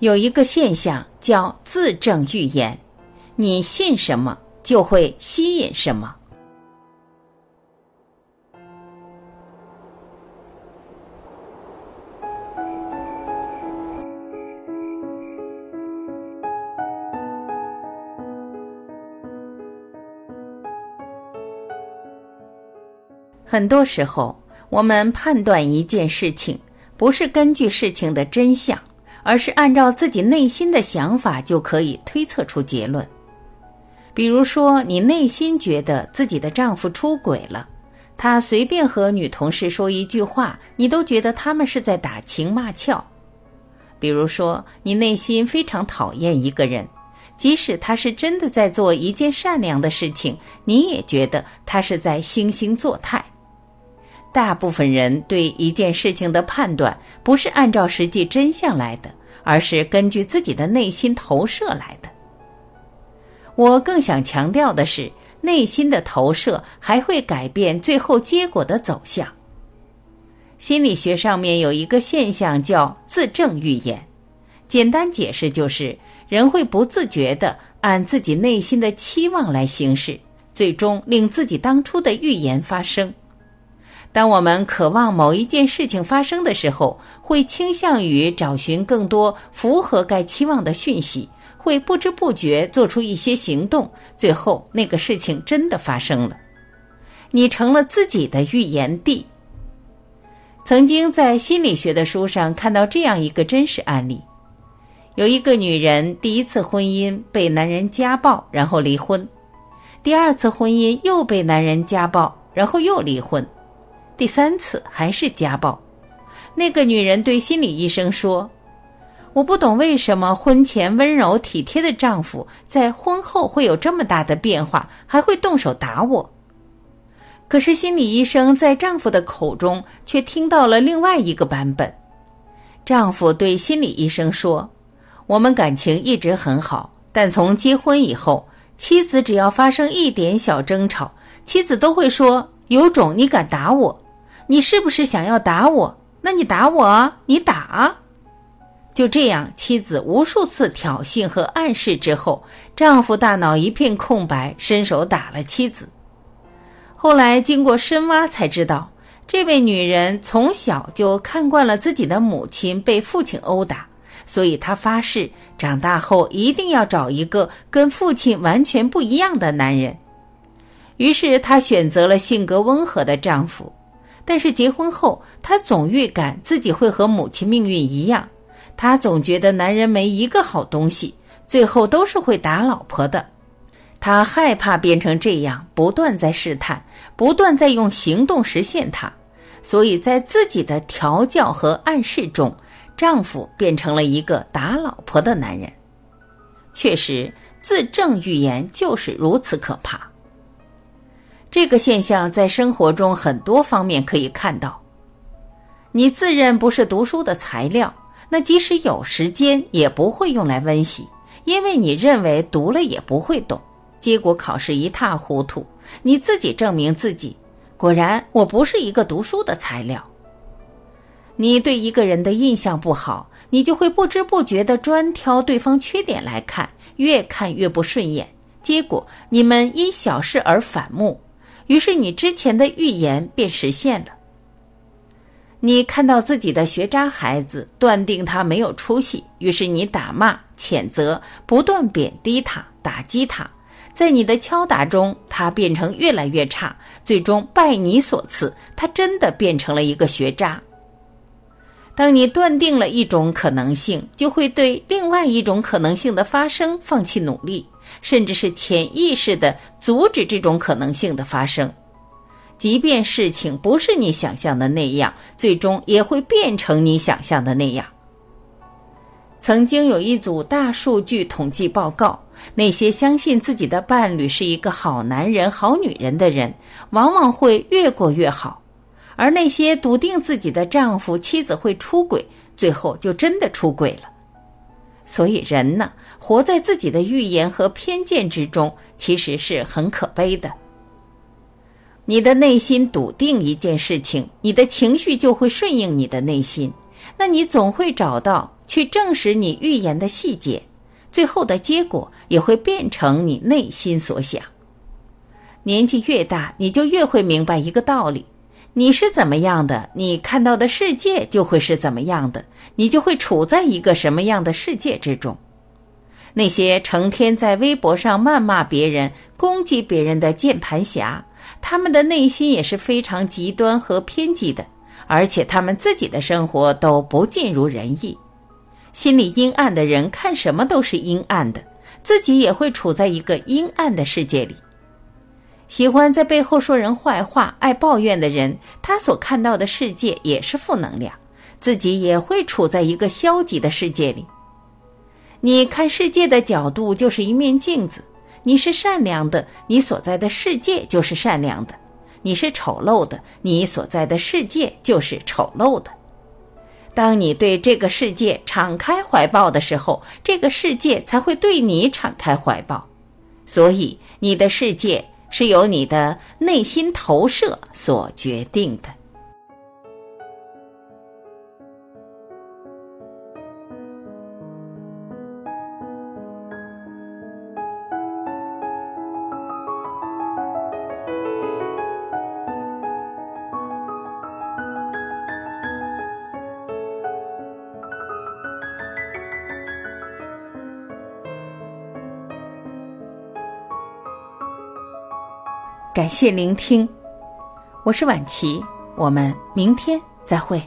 有一个现象叫自证预言，你信什么就会吸引什么。很多时候，我们判断一件事情，不是根据事情的真相。而是按照自己内心的想法就可以推测出结论。比如说，你内心觉得自己的丈夫出轨了，他随便和女同事说一句话，你都觉得他们是在打情骂俏。比如说，你内心非常讨厌一个人，即使他是真的在做一件善良的事情，你也觉得他是在惺惺作态。大部分人对一件事情的判断不是按照实际真相来的，而是根据自己的内心投射来的。我更想强调的是，内心的投射还会改变最后结果的走向。心理学上面有一个现象叫自证预言，简单解释就是人会不自觉地按自己内心的期望来行事，最终令自己当初的预言发生。当我们渴望某一件事情发生的时候，会倾向于找寻更多符合该期望的讯息，会不知不觉做出一些行动，最后那个事情真的发生了，你成了自己的预言帝。曾经在心理学的书上看到这样一个真实案例：有一个女人第一次婚姻被男人家暴，然后离婚；第二次婚姻又被男人家暴，然后又离婚。第三次还是家暴，那个女人对心理医生说：“我不懂为什么婚前温柔体贴的丈夫在婚后会有这么大的变化，还会动手打我。”可是心理医生在丈夫的口中却听到了另外一个版本。丈夫对心理医生说：“我们感情一直很好，但从结婚以后，妻子只要发生一点小争吵，妻子都会说：‘有种你敢打我！’”你是不是想要打我？那你打我！你打啊！就这样，妻子无数次挑衅和暗示之后，丈夫大脑一片空白，伸手打了妻子。后来经过深挖才知道，这位女人从小就看惯了自己的母亲被父亲殴打，所以她发誓长大后一定要找一个跟父亲完全不一样的男人。于是她选择了性格温和的丈夫。但是结婚后，她总预感自己会和母亲命运一样，她总觉得男人没一个好东西，最后都是会打老婆的。她害怕变成这样，不断在试探，不断在用行动实现它。所以在自己的调教和暗示中，丈夫变成了一个打老婆的男人。确实，自证预言就是如此可怕。这个现象在生活中很多方面可以看到。你自认不是读书的材料，那即使有时间也不会用来温习，因为你认为读了也不会懂，结果考试一塌糊涂。你自己证明自己，果然我不是一个读书的材料。你对一个人的印象不好，你就会不知不觉地专挑对方缺点来看，越看越不顺眼，结果你们因小事而反目。于是你之前的预言便实现了。你看到自己的学渣孩子，断定他没有出息，于是你打骂、谴责，不断贬低他、打击他。在你的敲打中，他变成越来越差，最终拜你所赐，他真的变成了一个学渣。当你断定了一种可能性，就会对另外一种可能性的发生放弃努力。甚至是潜意识的阻止这种可能性的发生，即便事情不是你想象的那样，最终也会变成你想象的那样。曾经有一组大数据统计报告，那些相信自己的伴侣是一个好男人、好女人的人，往往会越过越好；而那些笃定自己的丈夫、妻子会出轨，最后就真的出轨了。所以，人呢，活在自己的预言和偏见之中，其实是很可悲的。你的内心笃定一件事情，你的情绪就会顺应你的内心；那你总会找到去证实你预言的细节，最后的结果也会变成你内心所想。年纪越大，你就越会明白一个道理：你是怎么样的，你看到的世界就会是怎么样的，你就会处在一个什么样的世界之中。那些成天在微博上谩骂别人、攻击别人的键盘侠，他们的内心也是非常极端和偏激的，而且他们自己的生活都不尽如人意。心里阴暗的人看什么都是阴暗的，自己也会处在一个阴暗的世界里。喜欢在背后说人坏话、爱抱怨的人，他所看到的世界也是负能量，自己也会处在一个消极的世界里。你看世界的角度就是一面镜子，你是善良的，你所在的世界就是善良的；你是丑陋的，你所在的世界就是丑陋的。当你对这个世界敞开怀抱的时候，这个世界才会对你敞开怀抱。所以，你的世界是由你的内心投射所决定的。感谢聆听，我是晚琪，我们明天再会。